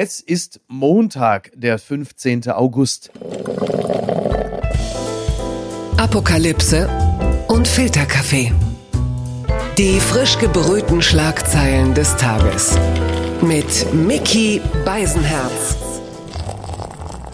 Es ist Montag, der 15. August. Apokalypse und Filterkaffee. Die frisch gebrühten Schlagzeilen des Tages. Mit Mickey Beisenherz.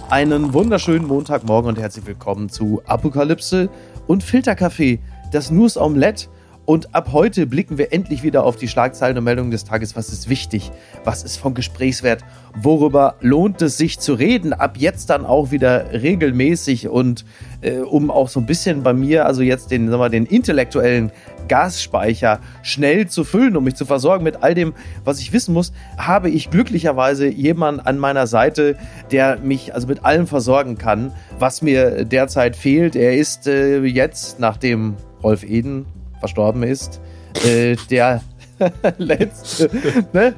Einen wunderschönen Montagmorgen und herzlich willkommen zu Apokalypse und Filterkaffee, das News Omelette und ab heute blicken wir endlich wieder auf die Schlagzeilen und Meldungen des Tages. Was ist wichtig? Was ist von Gesprächswert? Worüber lohnt es sich zu reden? Ab jetzt dann auch wieder regelmäßig und äh, um auch so ein bisschen bei mir, also jetzt den, sagen wir, den intellektuellen Gasspeicher schnell zu füllen, um mich zu versorgen mit all dem, was ich wissen muss, habe ich glücklicherweise jemanden an meiner Seite, der mich also mit allem versorgen kann, was mir derzeit fehlt. Er ist äh, jetzt, nachdem Rolf Eden verstorben ist, äh, der letzte, ne?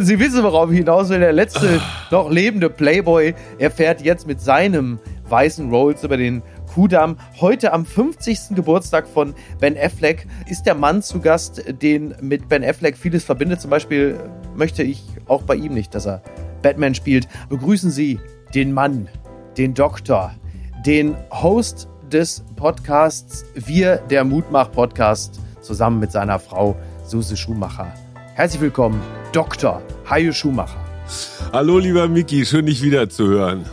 Sie wissen, worauf ich hinaus will, der letzte noch lebende Playboy erfährt jetzt mit seinem weißen Rolls über den Kudamm. Heute am 50. Geburtstag von Ben Affleck ist der Mann zu Gast, den mit Ben Affleck vieles verbindet. Zum Beispiel möchte ich auch bei ihm nicht, dass er Batman spielt. Begrüßen Sie den Mann, den Doktor, den Host des Podcasts Wir, der Mutmach-Podcast, zusammen mit seiner Frau Suse Schumacher. Herzlich willkommen, Dr. Hajo Schumacher. Hallo, lieber Miki, schön dich wieder zu hören.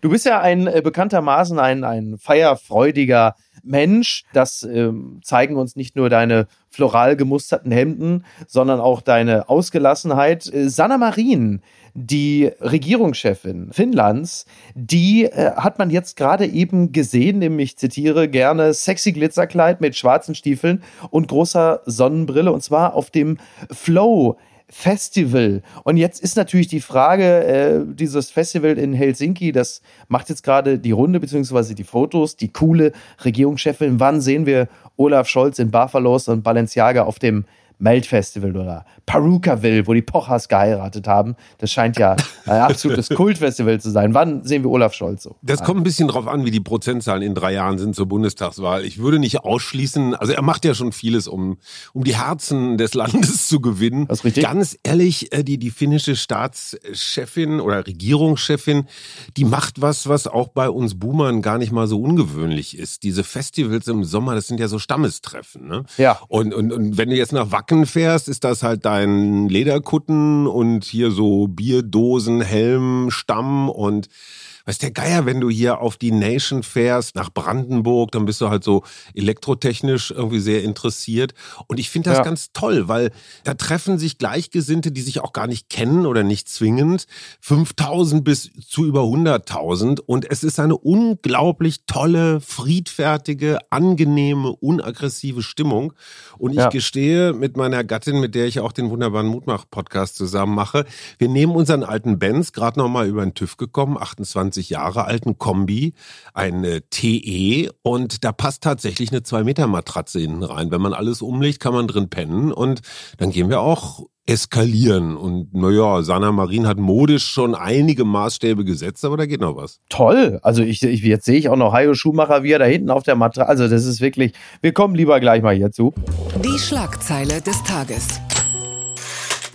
Du bist ja ein äh, bekanntermaßen ein, ein feierfreudiger Mensch. Das äh, zeigen uns nicht nur deine floral gemusterten Hemden, sondern auch deine Ausgelassenheit. Äh, Sanna Marin, die Regierungschefin Finnlands, die äh, hat man jetzt gerade eben gesehen, nämlich zitiere gerne sexy Glitzerkleid mit schwarzen Stiefeln und großer Sonnenbrille und zwar auf dem Flow Festival. Und jetzt ist natürlich die Frage, äh, dieses Festival in Helsinki, das macht jetzt gerade die Runde, beziehungsweise die Fotos, die coole Regierungschefin. Wann sehen wir Olaf Scholz in Barfalos und Balenciaga auf dem Melt-Festival oder Perukaville, wo die Pochers geheiratet haben. Das scheint ja ein absolutes Kultfestival zu sein. Wann sehen wir Olaf Scholz so? Das kommt ein bisschen drauf an, wie die Prozentzahlen in drei Jahren sind zur Bundestagswahl. Ich würde nicht ausschließen, also er macht ja schon vieles, um, um die Herzen des Landes zu gewinnen. Das ist richtig. Ganz ehrlich, äh, die, die finnische Staatschefin oder Regierungschefin, die macht was, was auch bei uns Boomern gar nicht mal so ungewöhnlich ist. Diese Festivals im Sommer, das sind ja so Stammestreffen. Ne? Ja. Und, und, und wenn du jetzt nach Wacken fährst, ist das halt dein Lederkutten und hier so Bierdosen, Helm, Stamm und Weiß der Geier, wenn du hier auf die Nation fährst, nach Brandenburg, dann bist du halt so elektrotechnisch irgendwie sehr interessiert. Und ich finde das ja. ganz toll, weil da treffen sich Gleichgesinnte, die sich auch gar nicht kennen oder nicht zwingend, 5000 bis zu über 100.000. Und es ist eine unglaublich tolle, friedfertige, angenehme, unaggressive Stimmung. Und ich ja. gestehe mit meiner Gattin, mit der ich auch den wunderbaren Mutmach-Podcast zusammen mache, wir nehmen unseren alten Benz, gerade nochmal über den TÜV gekommen, 28 20 Jahre alten Kombi, eine TE und da passt tatsächlich eine 2 Meter Matratze hinten rein. Wenn man alles umlegt, kann man drin pennen und dann gehen wir auch eskalieren. Und naja, Sana Marin hat modisch schon einige Maßstäbe gesetzt, aber da geht noch was. Toll. Also ich, ich jetzt sehe ich auch noch Hajo Schumacher, wie er da hinten auf der Matratze. Also das ist wirklich. Wir kommen lieber gleich mal hierzu. Die Schlagzeile des Tages.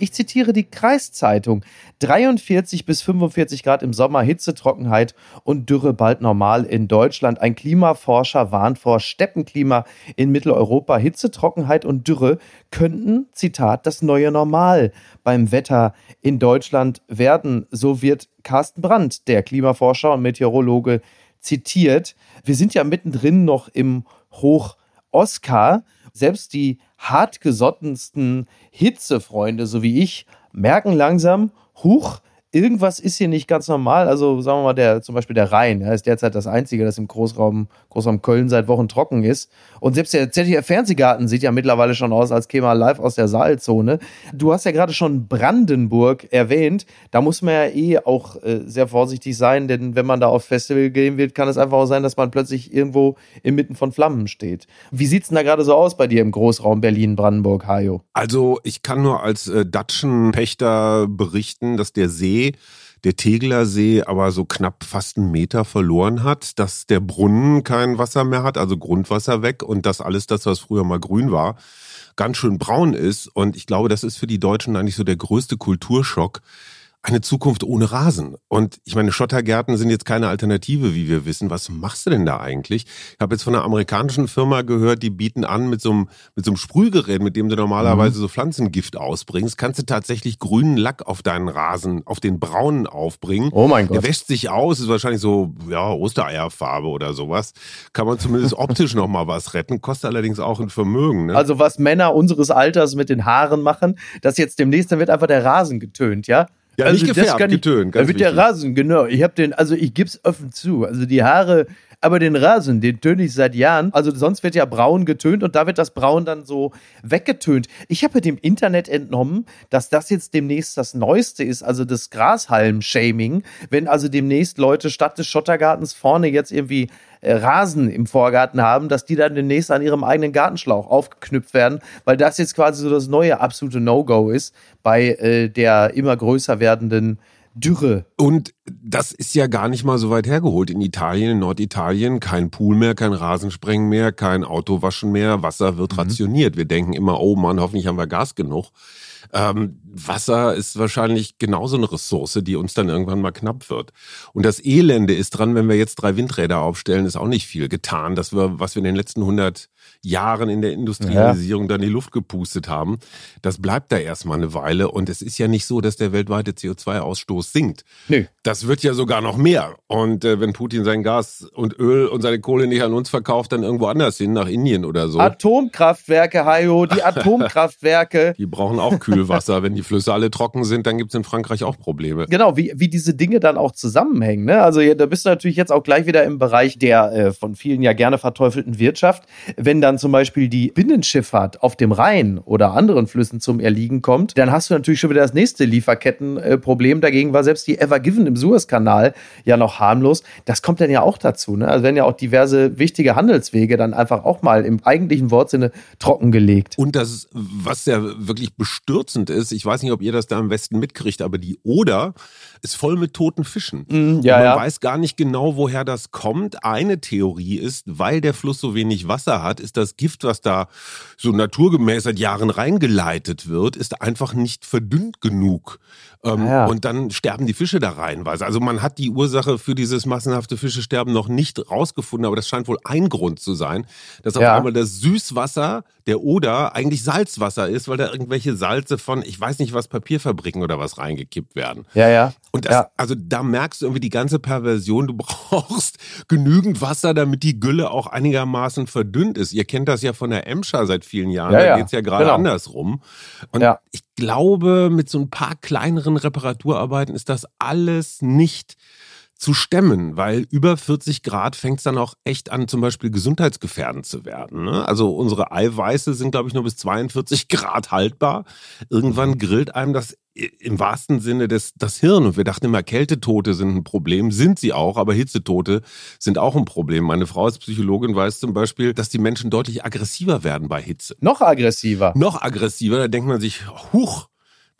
Ich zitiere die Kreiszeitung. 43 bis 45 Grad im Sommer, Hitze, Trockenheit und Dürre bald normal in Deutschland. Ein Klimaforscher warnt vor Steppenklima in Mitteleuropa. Hitze, Trockenheit und Dürre könnten, Zitat, das neue Normal beim Wetter in Deutschland werden. So wird Carsten Brandt, der Klimaforscher und Meteorologe, zitiert. Wir sind ja mittendrin noch im Hoch-Oscar. Selbst die hartgesottensten Hitzefreunde, so wie ich, merken langsam, huch, irgendwas ist hier nicht ganz normal. Also sagen wir mal, der, zum Beispiel der Rhein, ja, ist derzeit das einzige, das im Großraum, Großraum Köln seit Wochen trocken ist. Und selbst der ZDF Fernsehgarten sieht ja mittlerweile schon aus, als käme er live aus der Saalzone. Du hast ja gerade schon Brandenburg erwähnt. Da muss man ja eh auch äh, sehr vorsichtig sein, denn wenn man da aufs Festival gehen wird, kann es einfach auch sein, dass man plötzlich irgendwo inmitten von Flammen steht. Wie sieht's denn da gerade so aus bei dir im Großraum Berlin, Brandenburg, Hajo? Also ich kann nur als äh, Datschenpächter berichten, dass der See der Tegeler See aber so knapp fast einen Meter verloren hat, dass der Brunnen kein Wasser mehr hat, also Grundwasser weg und dass alles das, was früher mal grün war, ganz schön braun ist. Und ich glaube, das ist für die Deutschen eigentlich so der größte Kulturschock. Eine Zukunft ohne Rasen. Und ich meine, Schottergärten sind jetzt keine Alternative, wie wir wissen. Was machst du denn da eigentlich? Ich habe jetzt von einer amerikanischen Firma gehört, die bieten an mit so einem, mit so einem Sprühgerät, mit dem du normalerweise mhm. so Pflanzengift ausbringst, kannst du tatsächlich grünen Lack auf deinen Rasen, auf den braunen aufbringen. Oh mein Gott. Der wäscht sich aus, ist wahrscheinlich so, ja, Ostereierfarbe oder sowas. Kann man zumindest optisch noch mal was retten, kostet allerdings auch ein Vermögen. Ne? Also was Männer unseres Alters mit den Haaren machen, dass jetzt demnächst, dann wird einfach der Rasen getönt, ja? Ja, also nicht gefärbt, getönt. Ganz da wird wichtig. der Rasen, genau. Ich habe den, also ich gib's offen zu. Also die Haare, aber den Rasen, den töne ich seit Jahren. Also sonst wird ja braun getönt und da wird das Braun dann so weggetönt. Ich habe dem Internet entnommen, dass das jetzt demnächst das Neueste ist, also das Grashalm-Shaming. Wenn also demnächst Leute statt des Schottergartens vorne jetzt irgendwie Rasen im Vorgarten haben, dass die dann demnächst an ihrem eigenen Gartenschlauch aufgeknüpft werden, weil das jetzt quasi so das neue absolute No-Go ist bei äh, der immer größer werdenden Dürre. Und das ist ja gar nicht mal so weit hergeholt. In Italien, in Norditalien, kein Pool mehr, kein Rasensprengen mehr, kein Autowaschen mehr, Wasser wird mhm. rationiert. Wir denken immer, oh Mann, hoffentlich haben wir Gas genug. Ähm, Wasser ist wahrscheinlich genauso eine Ressource, die uns dann irgendwann mal knapp wird. Und das Elende ist dran, wenn wir jetzt drei Windräder aufstellen, ist auch nicht viel getan. Das wir, was wir in den letzten 100 Jahren in der Industrialisierung ja. dann die Luft gepustet haben, das bleibt da erstmal eine Weile. Und es ist ja nicht so, dass der weltweite CO2-Ausstoß sinkt. Nee. Das wird ja sogar noch mehr. Und äh, wenn Putin sein Gas und Öl und seine Kohle nicht an uns verkauft, dann irgendwo anders hin, nach Indien oder so. Atomkraftwerke, Hajo, die Atomkraftwerke. die brauchen auch Kühlwasser. wenn die Flüsse alle trocken sind, dann gibt es in Frankreich auch Probleme. Genau, wie, wie diese Dinge dann auch zusammenhängen. Ne? Also da bist du natürlich jetzt auch gleich wieder im Bereich der äh, von vielen ja gerne verteufelten Wirtschaft. Wenn dann zum Beispiel die Binnenschifffahrt auf dem Rhein oder anderen Flüssen zum Erliegen kommt, dann hast du natürlich schon wieder das nächste Lieferkettenproblem. Dagegen war selbst die Ever Given im Suezkanal ja noch harmlos. Das kommt dann ja auch dazu. Ne? Also werden ja auch diverse wichtige Handelswege dann einfach auch mal im eigentlichen Wortsinne trockengelegt. Und das, was ja wirklich bestürzend ist, ich weiß nicht, ob ihr das da im Westen mitkriegt, aber die Oder ist voll mit toten Fischen. Mm, ja, man ja. weiß gar nicht genau, woher das kommt. Eine Theorie ist, weil der Fluss so wenig Wasser hat, ist das Gift, was da so naturgemäß seit Jahren reingeleitet wird, ist einfach nicht verdünnt genug. Ähm, ja. Und dann sterben die Fische da reinweise. Also man hat die Ursache für dieses massenhafte Fischesterben noch nicht rausgefunden, aber das scheint wohl ein Grund zu sein, dass auf einmal das Süßwasser der Oder eigentlich Salzwasser ist, weil da irgendwelche Salze von, ich weiß nicht was, Papierfabriken oder was reingekippt werden. Ja, ja. Und das, ja. also da merkst du irgendwie die ganze Perversion. Du brauchst genügend Wasser, damit die Gülle auch einigermaßen verdünnt ist. Ihr kennt das ja von der Emscher seit vielen Jahren. Ja, da ja. geht's ja gerade genau. andersrum. Und ja. ich glaube, mit so ein paar kleineren Reparaturarbeiten ist das alles nicht zu stemmen, weil über 40 Grad fängt es dann auch echt an, zum Beispiel gesundheitsgefährdend zu werden. Ne? Also unsere Eiweiße sind, glaube ich, nur bis 42 Grad haltbar. Irgendwann mhm. grillt einem das im wahrsten Sinne des, das Hirn. Und wir dachten immer, Kältetote sind ein Problem. Sind sie auch, aber Hitzetote sind auch ein Problem. Meine Frau als Psychologin weiß zum Beispiel, dass die Menschen deutlich aggressiver werden bei Hitze. Noch aggressiver? Noch aggressiver. Da denkt man sich, huch,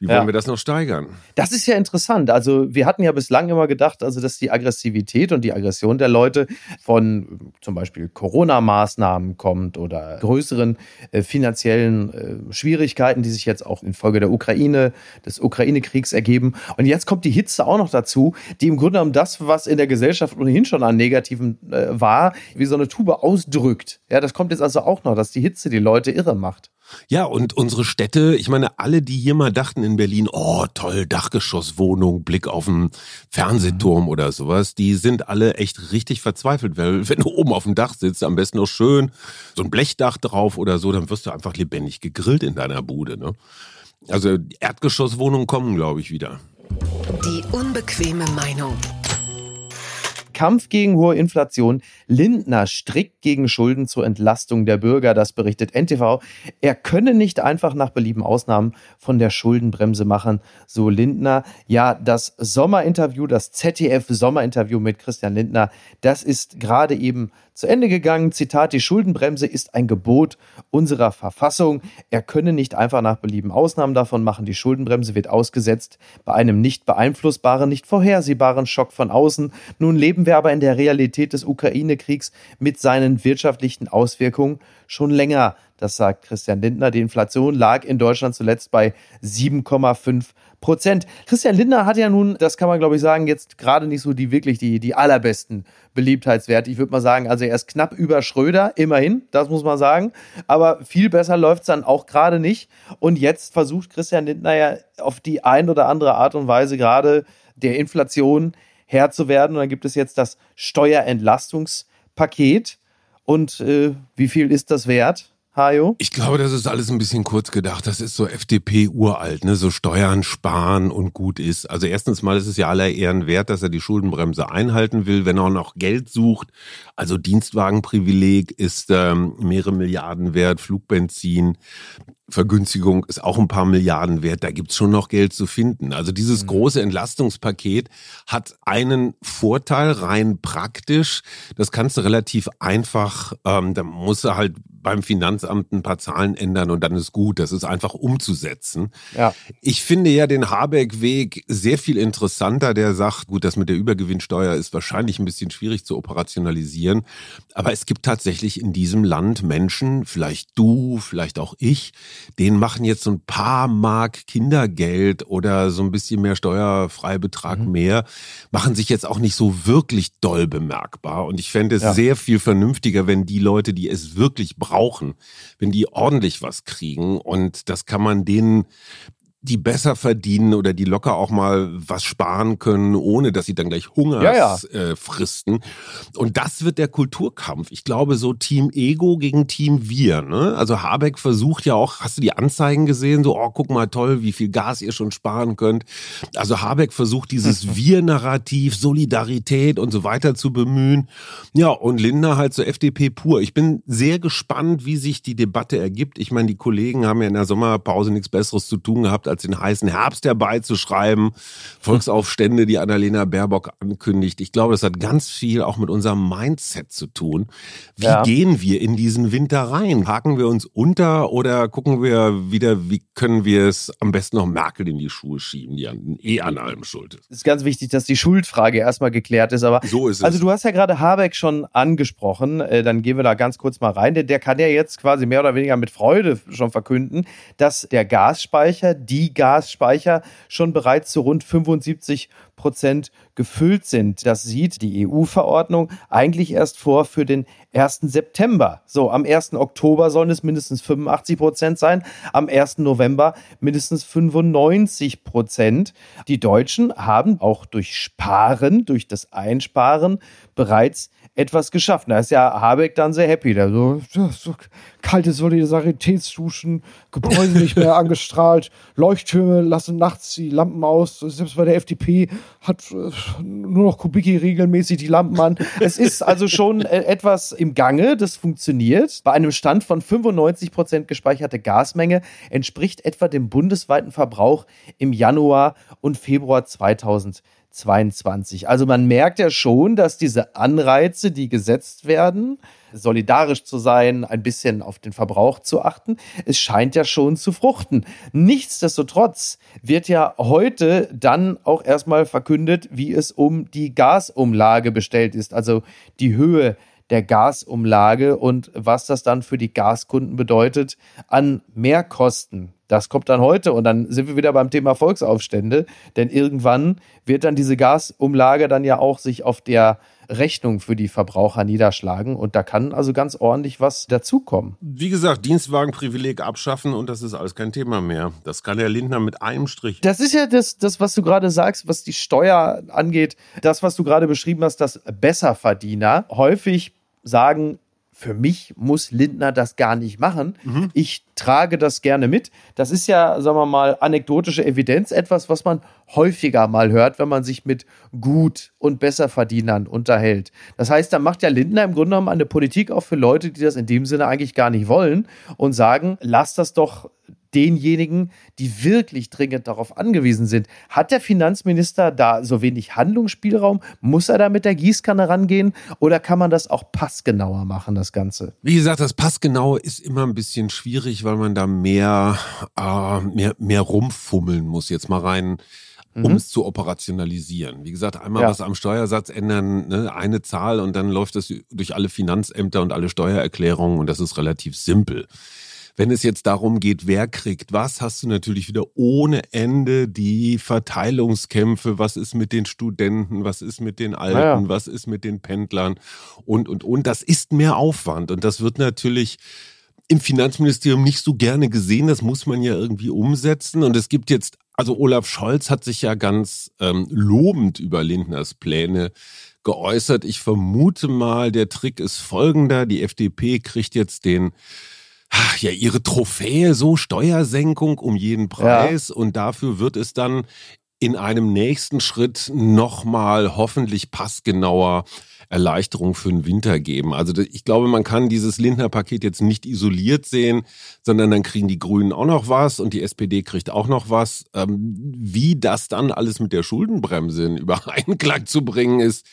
wie wollen Ja. wir das noch steigern? Das ist ja interessant. Also wir hatten ja bislang immer gedacht, also dass die Aggressivität und die Aggression der Leute von äh, zum Beispiel Corona-Maßnahmen kommt oder größeren äh, finanziellen äh, Schwierigkeiten, die sich jetzt auch infolge der Ukraine, des Ukraine-Kriegs ergeben. Und jetzt kommt die Hitze auch noch dazu, die im Grunde genommen das, was in der Gesellschaft ohnehin schon an Negativen äh, war, wie so eine Tube ausdrückt. Ja, das kommt jetzt also auch noch, dass die Hitze die Leute irre macht. Ja, und unsere Städte, ich meine, alle, die hier mal dachten in Berlin, oh toll, Dachgeschosswohnung, Blick auf einen Fernsehturm oder sowas, die sind alle echt richtig verzweifelt, weil wenn du oben auf dem Dach sitzt, am besten noch schön so ein Blechdach drauf oder so, dann wirst du einfach lebendig gegrillt in deiner Bude. Ne? Also Erdgeschosswohnungen kommen, glaube ich, wieder. Die unbequeme Meinung. Kampf gegen hohe Inflation. Lindner strikt gegen Schulden zur Entlastung der Bürger. Das berichtet NTV. Er könne nicht einfach nach Belieben Ausnahmen von der Schuldenbremse machen, so Lindner. Ja, das Sommerinterview, das ZDF-Sommerinterview mit Christian Lindner, das ist gerade eben zu Ende gegangen. Zitat, die Schuldenbremse ist ein Gebot unserer Verfassung. Er könne nicht einfach nach Belieben Ausnahmen davon machen. Die Schuldenbremse wird ausgesetzt bei einem nicht beeinflussbaren, nicht vorhersehbaren Schock von außen. Nun leben wir aber in der Realität des Ukraine-Kriegs mit seinen wirtschaftlichen Auswirkungen schon länger. Das sagt Christian Lindner. Die Inflation lag in Deutschland zuletzt bei 7,5 Prozent. Christian Lindner hat ja nun, das kann man glaube ich sagen, jetzt gerade nicht so die wirklich die, die allerbesten Beliebtheitswerte. Ich würde mal sagen, also er ist knapp über Schröder, immerhin, das muss man sagen. Aber viel besser läuft es dann auch gerade nicht. Und jetzt versucht Christian Lindner ja auf die ein oder andere Art und Weise gerade der Inflation Herr zu werden. Und dann gibt es jetzt das Steuerentlastungspaket. Und äh, wie viel ist das wert? Hajo? Ich glaube, das ist alles ein bisschen kurz gedacht. Das ist so FDP uralt, ne? So Steuern sparen und gut ist. Also erstens mal ist es ja aller Ehren wert, dass er die Schuldenbremse einhalten will, wenn er auch noch Geld sucht. Also Dienstwagenprivileg ist ähm, mehrere Milliarden wert, Flugbenzin. Vergünstigung ist auch ein paar Milliarden wert. Da gibt's schon noch Geld zu finden. Also dieses mhm. große Entlastungspaket hat einen Vorteil rein praktisch. Das kannst du relativ einfach, ähm, da musst du halt beim Finanzamt ein paar Zahlen ändern und dann ist gut. Das ist einfach umzusetzen. Ja. Ich finde ja den Habeck-Weg sehr viel interessanter. Der sagt, gut, das mit der Übergewinnsteuer ist wahrscheinlich ein bisschen schwierig zu operationalisieren. Aber es gibt tatsächlich in diesem Land Menschen, vielleicht du, vielleicht auch ich, denen machen jetzt so ein paar Mark Kindergeld oder so ein bisschen mehr Steuerfreibetrag mhm. mehr, machen sich jetzt auch nicht so wirklich doll bemerkbar. Und ich fände es ja. sehr viel vernünftiger, wenn die Leute, die es wirklich brauchen, wenn die ordentlich was kriegen. Und das kann man denen die besser verdienen oder die locker auch mal was sparen können, ohne dass sie dann gleich Hunger ja, ja. äh, fristen. Und das wird der Kulturkampf. Ich glaube, so Team Ego gegen Team Wir. Ne? Also Habeck versucht ja auch, hast du die Anzeigen gesehen? So, oh, guck mal toll, wie viel Gas ihr schon sparen könnt. Also Habeck versucht dieses Wir-Narrativ, Solidarität und so weiter zu bemühen. Ja, und Lindner halt zur so FDP pur. Ich bin sehr gespannt, wie sich die Debatte ergibt. Ich meine, die Kollegen haben ja in der Sommerpause nichts Besseres zu tun gehabt, als den heißen Herbst herbeizuschreiben. Volksaufstände, die Annalena Baerbock ankündigt. Ich glaube, das hat ganz viel auch mit unserem Mindset zu tun. Wie ja. gehen wir in diesen Winter rein? Haken wir uns unter oder gucken wir wieder, wie können wir es am besten noch Merkel in die Schuhe schieben, die an, eh an allem schuld ist? Es ist ganz wichtig, dass die Schuldfrage erstmal geklärt ist. Aber so ist es. Also du hast ja gerade Habeck schon angesprochen. Äh, dann gehen wir da ganz kurz mal rein. Der kann ja jetzt quasi mehr oder weniger mit Freude schon verkünden, dass der Gasspeicher die die Gasspeicher schon bereits zu rund 75 Prozent gefüllt sind. Das sieht die EU-Verordnung eigentlich erst vor für den 1. September. So, am 1. Oktober sollen es mindestens 85 Prozent sein, am 1. November mindestens 95 Prozent. Die Deutschen haben auch durch Sparen, durch das Einsparen bereits etwas geschafft. Da ist ja Habeck dann sehr happy. Da so, so kalte Solidaritätsduschen, Gebäude nicht mehr angestrahlt, Leuchttürme lassen nachts die Lampen aus. Selbst bei der FDP hat äh, nur noch Kubicki regelmäßig die Lampen an. Es ist also schon äh, etwas im Gange, das funktioniert. Bei einem Stand von 95 Prozent gespeicherte Gasmenge entspricht etwa dem bundesweiten Verbrauch im Januar und Februar 2020. 22. Also man merkt ja schon, dass diese Anreize, die gesetzt werden, solidarisch zu sein, ein bisschen auf den Verbrauch zu achten, es scheint ja schon zu fruchten. Nichtsdestotrotz wird ja heute dann auch erstmal verkündet, wie es um die Gasumlage bestellt ist, also die Höhe der Gasumlage und was das dann für die Gaskunden bedeutet an Mehrkosten. Das kommt dann heute und dann sind wir wieder beim Thema Volksaufstände, denn irgendwann wird dann diese Gasumlage dann ja auch sich auf der Rechnung für die Verbraucher niederschlagen und da kann also ganz ordentlich was dazukommen. Wie gesagt, Dienstwagenprivileg abschaffen und das ist alles kein Thema mehr. Das kann der Lindner mit einem Strich. Das ist ja das, das was du gerade sagst, was die Steuer angeht, das, was du gerade beschrieben hast, dass Besserverdiener häufig sagen, für mich muss Lindner das gar nicht machen. Mhm. Ich trage das gerne mit. Das ist ja, sagen wir mal, anekdotische Evidenz, etwas, was man häufiger mal hört, wenn man sich mit Gut- und Besserverdienern unterhält. Das heißt, da macht ja Lindner im Grunde genommen eine Politik auch für Leute, die das in dem Sinne eigentlich gar nicht wollen und sagen, lass das doch denjenigen, die wirklich dringend darauf angewiesen sind. Hat der Finanzminister da so wenig Handlungsspielraum? Muss er da mit der Gießkanne rangehen oder kann man das auch passgenauer machen, das Ganze? Wie gesagt, das Passgenaue ist immer ein bisschen schwierig, weil man da mehr, äh, mehr, mehr rumfummeln muss. Jetzt mal rein um mhm. es zu operationalisieren. Wie gesagt, einmal ja. was am Steuersatz ändern, ne, eine Zahl und dann läuft das durch alle Finanzämter und alle Steuererklärungen und das ist relativ simpel. Wenn es jetzt darum geht, wer kriegt was, hast du natürlich wieder ohne Ende die Verteilungskämpfe. Was ist mit den Studenten? Was ist mit den Alten? Ja. Was ist mit den Pendlern? Und, und, und. Das ist mehr Aufwand. Und das wird natürlich im Finanzministerium nicht so gerne gesehen. Das muss man ja irgendwie umsetzen. Und es gibt jetzt, also Olaf Scholz hat sich ja ganz ähm, lobend über Lindners Pläne geäußert. Ich vermute mal, der Trick ist folgender. Die FDP kriegt jetzt den ja, ihre Trophäe, so Steuersenkung um jeden Preis. Ja. Und dafür wird es dann in einem nächsten Schritt nochmal hoffentlich passgenauer Erleichterung für den Winter geben. Also ich glaube, man kann dieses Lindner-Paket jetzt nicht isoliert sehen, sondern dann kriegen die Grünen auch noch was und die SPD kriegt auch noch was. Ähm, wie das dann alles mit der Schuldenbremse in Übereinklang zu bringen ist,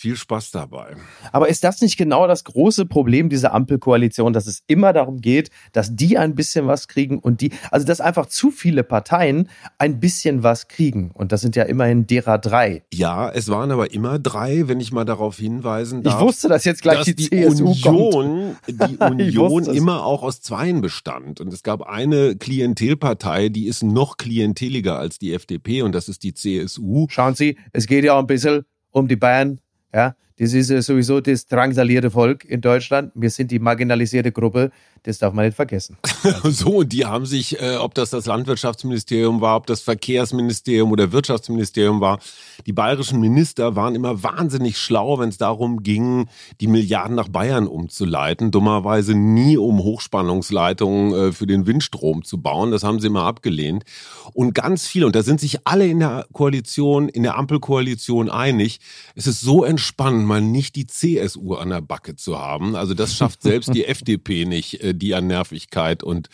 viel Spaß dabei. Aber ist das nicht genau das große Problem dieser Ampelkoalition, dass es immer darum geht, dass die ein bisschen was kriegen und die, also dass einfach zu viele Parteien ein bisschen was kriegen. Und das sind ja immerhin derer drei. Ja, es waren aber immer drei, wenn ich mal darauf hinweisen darf. Ich wusste, dass jetzt gleich dass die, die CSU Union, kommt. die Union immer auch aus Zweien bestand. Und es gab eine Klientelpartei, die ist noch klienteliger als die FDP und das ist die CSU. Schauen Sie, es geht ja auch ein bisschen um die Bayern ja, das ist sowieso das drangsalierte Volk in Deutschland. Wir sind die marginalisierte Gruppe. Das darf man nicht vergessen. so, und die haben sich, äh, ob das das Landwirtschaftsministerium war, ob das Verkehrsministerium oder Wirtschaftsministerium war, die bayerischen Minister waren immer wahnsinnig schlau, wenn es darum ging, die Milliarden nach Bayern umzuleiten. Dummerweise nie um Hochspannungsleitungen äh, für den Windstrom zu bauen. Das haben sie immer abgelehnt. Und ganz viele, und da sind sich alle in der Koalition, in der Ampelkoalition einig, es ist so entspannt, mal nicht die CSU an der Backe zu haben. Also das schafft selbst die FDP nicht, äh, die an Nervigkeit und,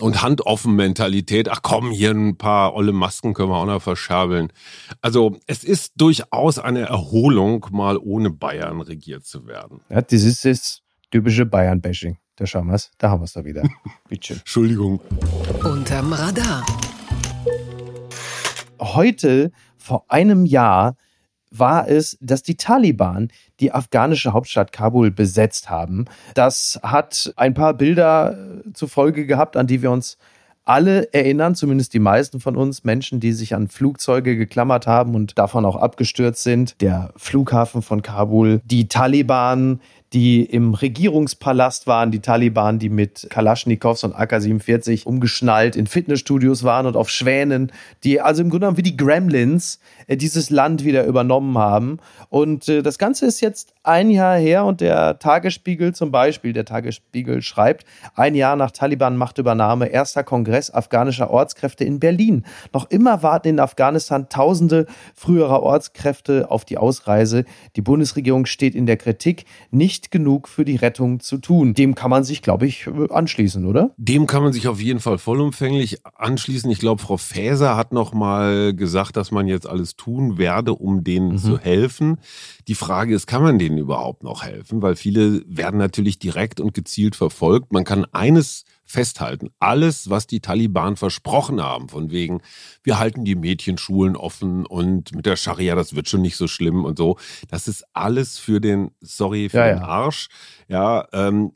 und Handoffen-Mentalität. Ach komm, hier ein paar olle Masken können wir auch noch verscherbeln. Also es ist durchaus eine Erholung, mal ohne Bayern regiert zu werden. Ja, das ist das typische Bayern-Bashing. Da schauen wir es, da haben wir es da wieder. Bitte. Entschuldigung. Unterm Radar. Heute, vor einem Jahr, war es, dass die Taliban die afghanische Hauptstadt Kabul besetzt haben. Das hat ein paar Bilder äh, zur Folge gehabt, an die wir uns alle erinnern, zumindest die meisten von uns, Menschen, die sich an Flugzeuge geklammert haben und davon auch abgestürzt sind. Der Flughafen von Kabul, die Taliban, die im Regierungspalast waren, die Taliban, die mit Kalaschnikows und AK-47 umgeschnallt in Fitnessstudios waren und auf Schwänen, die also im Grunde genommen wie die Gremlins äh, dieses Land wieder übernommen haben. Und äh, das Ganze ist jetzt ein Jahr her und der Tagesspiegel zum Beispiel, der Tagesspiegel schreibt, ein Jahr nach Taliban-Machtübernahme, erster Kongress afghanischer Ortskräfte in Berlin. Noch immer warten in Afghanistan tausende früherer Ortskräfte auf die Ausreise. Die Bundesregierung steht in der Kritik, nicht nicht genug für die Rettung zu tun. Dem kann man sich, glaube ich, anschließen, oder? Dem kann man sich auf jeden Fall vollumfänglich anschließen. Ich glaube, Frau Faeser hat noch mal gesagt, dass man jetzt alles tun werde, um denen mhm. zu helfen. Die Frage ist, kann man denen überhaupt noch helfen? Weil viele werden natürlich direkt und gezielt verfolgt. Man kann eines festhalten. Alles, was die Taliban versprochen haben, von wegen, wir halten die Mädchenschulen offen und mit der Scharia, das wird schon nicht so schlimm und so, das ist alles für den, sorry, für ja, den Arsch. Ja, ähm,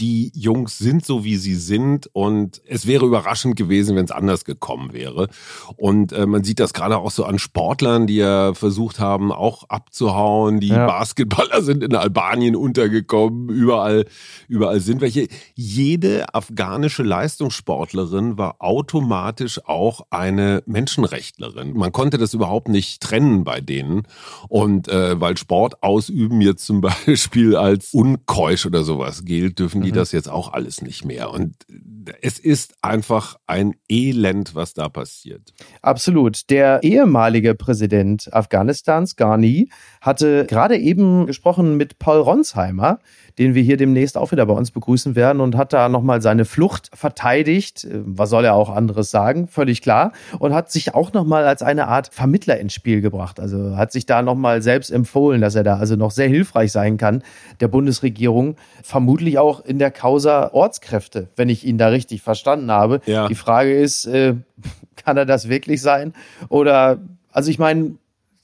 die Jungs sind so, wie sie sind und es wäre überraschend gewesen, wenn es anders gekommen wäre. Und äh, man sieht das gerade auch so an Sportlern, die ja versucht haben, auch abzuhauen. Die ja. Basketballer sind in Albanien untergekommen, überall, überall sind welche. Jede afghanische Leistungssportlerin war automatisch auch eine Menschenrechtlerin. Man konnte das überhaupt nicht trennen bei denen. Und äh, weil Sport ausüben jetzt zum Beispiel als unkeusch oder sowas gilt, dürfen die die mhm. das jetzt auch alles nicht mehr. Und es ist einfach ein Elend, was da passiert. Absolut. Der ehemalige Präsident Afghanistans, Ghani, hatte gerade eben gesprochen mit Paul Ronsheimer, den wir hier demnächst auch wieder bei uns begrüßen werden und hat da nochmal seine Flucht verteidigt. Was soll er auch anderes sagen? Völlig klar. Und hat sich auch nochmal als eine Art Vermittler ins Spiel gebracht. Also hat sich da nochmal selbst empfohlen, dass er da also noch sehr hilfreich sein kann, der Bundesregierung. Vermutlich auch in der Causa Ortskräfte, wenn ich ihn da richtig verstanden habe. Ja. Die Frage ist, äh, kann er das wirklich sein? Oder, also ich meine,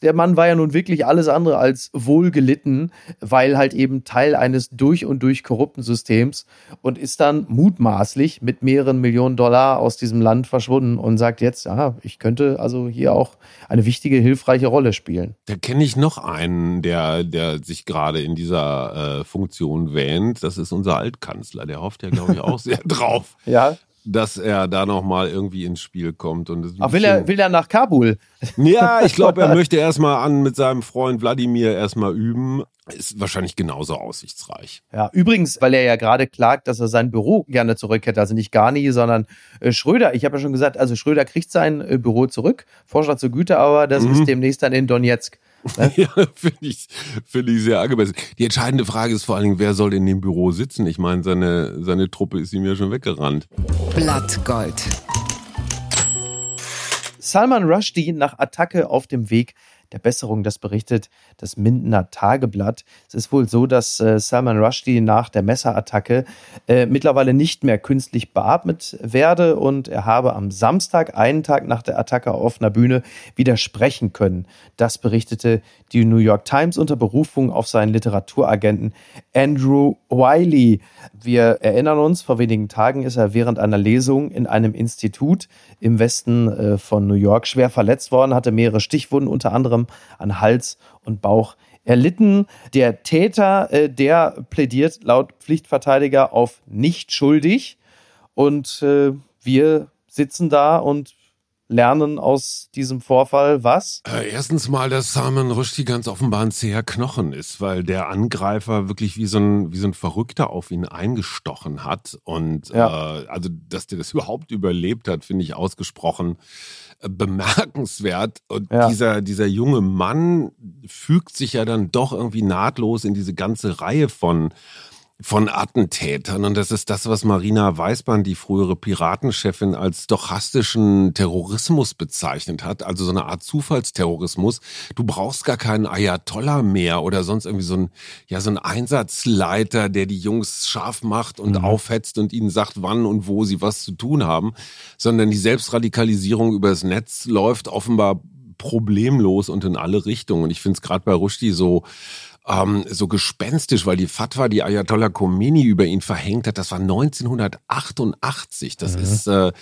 der Mann war ja nun wirklich alles andere als wohlgelitten, weil halt eben Teil eines durch und durch korrupten Systems und ist dann mutmaßlich mit mehreren Millionen Dollar aus diesem Land verschwunden und sagt jetzt, ja, ich könnte also hier auch eine wichtige, hilfreiche Rolle spielen. Da kenne ich noch einen, der, der sich gerade in dieser äh, Funktion wähnt. Das ist unser Altkanzler. Der hofft ja, glaube ich, auch sehr drauf. Ja dass er da nochmal irgendwie ins Spiel kommt. Und Ach, will er, will er nach Kabul? Ja, ich glaube, er möchte erstmal an mit seinem Freund Wladimir erstmal üben. Ist wahrscheinlich genauso aussichtsreich. Ja, übrigens, weil er ja gerade klagt, dass er sein Büro gerne zurück hätte. Also nicht Garni, sondern äh, Schröder. Ich habe ja schon gesagt, also Schröder kriegt sein äh, Büro zurück. Vorschlag zur Güte, aber das mhm. ist demnächst dann in Donetsk. Ne? ja, finde ich, find ich sehr angemessen. Die entscheidende Frage ist vor allen Dingen, wer soll in dem Büro sitzen? Ich meine, seine, seine Truppe ist ihm ja schon weggerannt. Blattgold. Salman Rushdie nach Attacke auf dem Weg der Besserung. Das berichtet das Mindener Tageblatt. Es ist wohl so, dass äh, Salman Rushdie nach der Messerattacke äh, mittlerweile nicht mehr künstlich beatmet werde und er habe am Samstag, einen Tag nach der Attacke auf offener Bühne, widersprechen können. Das berichtete die New York Times unter Berufung auf seinen Literaturagenten Andrew Wiley. Wir erinnern uns, vor wenigen Tagen ist er während einer Lesung in einem Institut im Westen äh, von New York schwer verletzt worden, hatte mehrere Stichwunden, unter anderem an Hals und Bauch erlitten. Der Täter, äh, der plädiert laut Pflichtverteidiger auf nicht schuldig. Und äh, wir sitzen da und lernen aus diesem Vorfall was? Äh, erstens mal, dass Salman Rushdie ganz offenbar ein zäher Knochen ist, weil der Angreifer wirklich wie so ein, wie so ein Verrückter auf ihn eingestochen hat. Und ja. äh, also, dass der das überhaupt überlebt hat, finde ich ausgesprochen äh, bemerkenswert. Und ja. dieser, dieser junge Mann fügt sich ja dann doch irgendwie nahtlos in diese ganze Reihe von von Attentätern. Und das ist das, was Marina Weißbahn, die frühere Piratenchefin, als stochastischen Terrorismus bezeichnet hat. Also so eine Art Zufallsterrorismus. Du brauchst gar keinen Ayatollah mehr oder sonst irgendwie so ein, ja, so ein Einsatzleiter, der die Jungs scharf macht und mhm. aufhetzt und ihnen sagt, wann und wo sie was zu tun haben, sondern die Selbstradikalisierung übers Netz läuft offenbar problemlos und in alle Richtungen. Und ich finde es gerade bei Rushdie so, ähm, so gespenstisch, weil die Fatwa, die Ayatollah Khomeini über ihn verhängt hat, das war 1988. Das mhm. ist äh,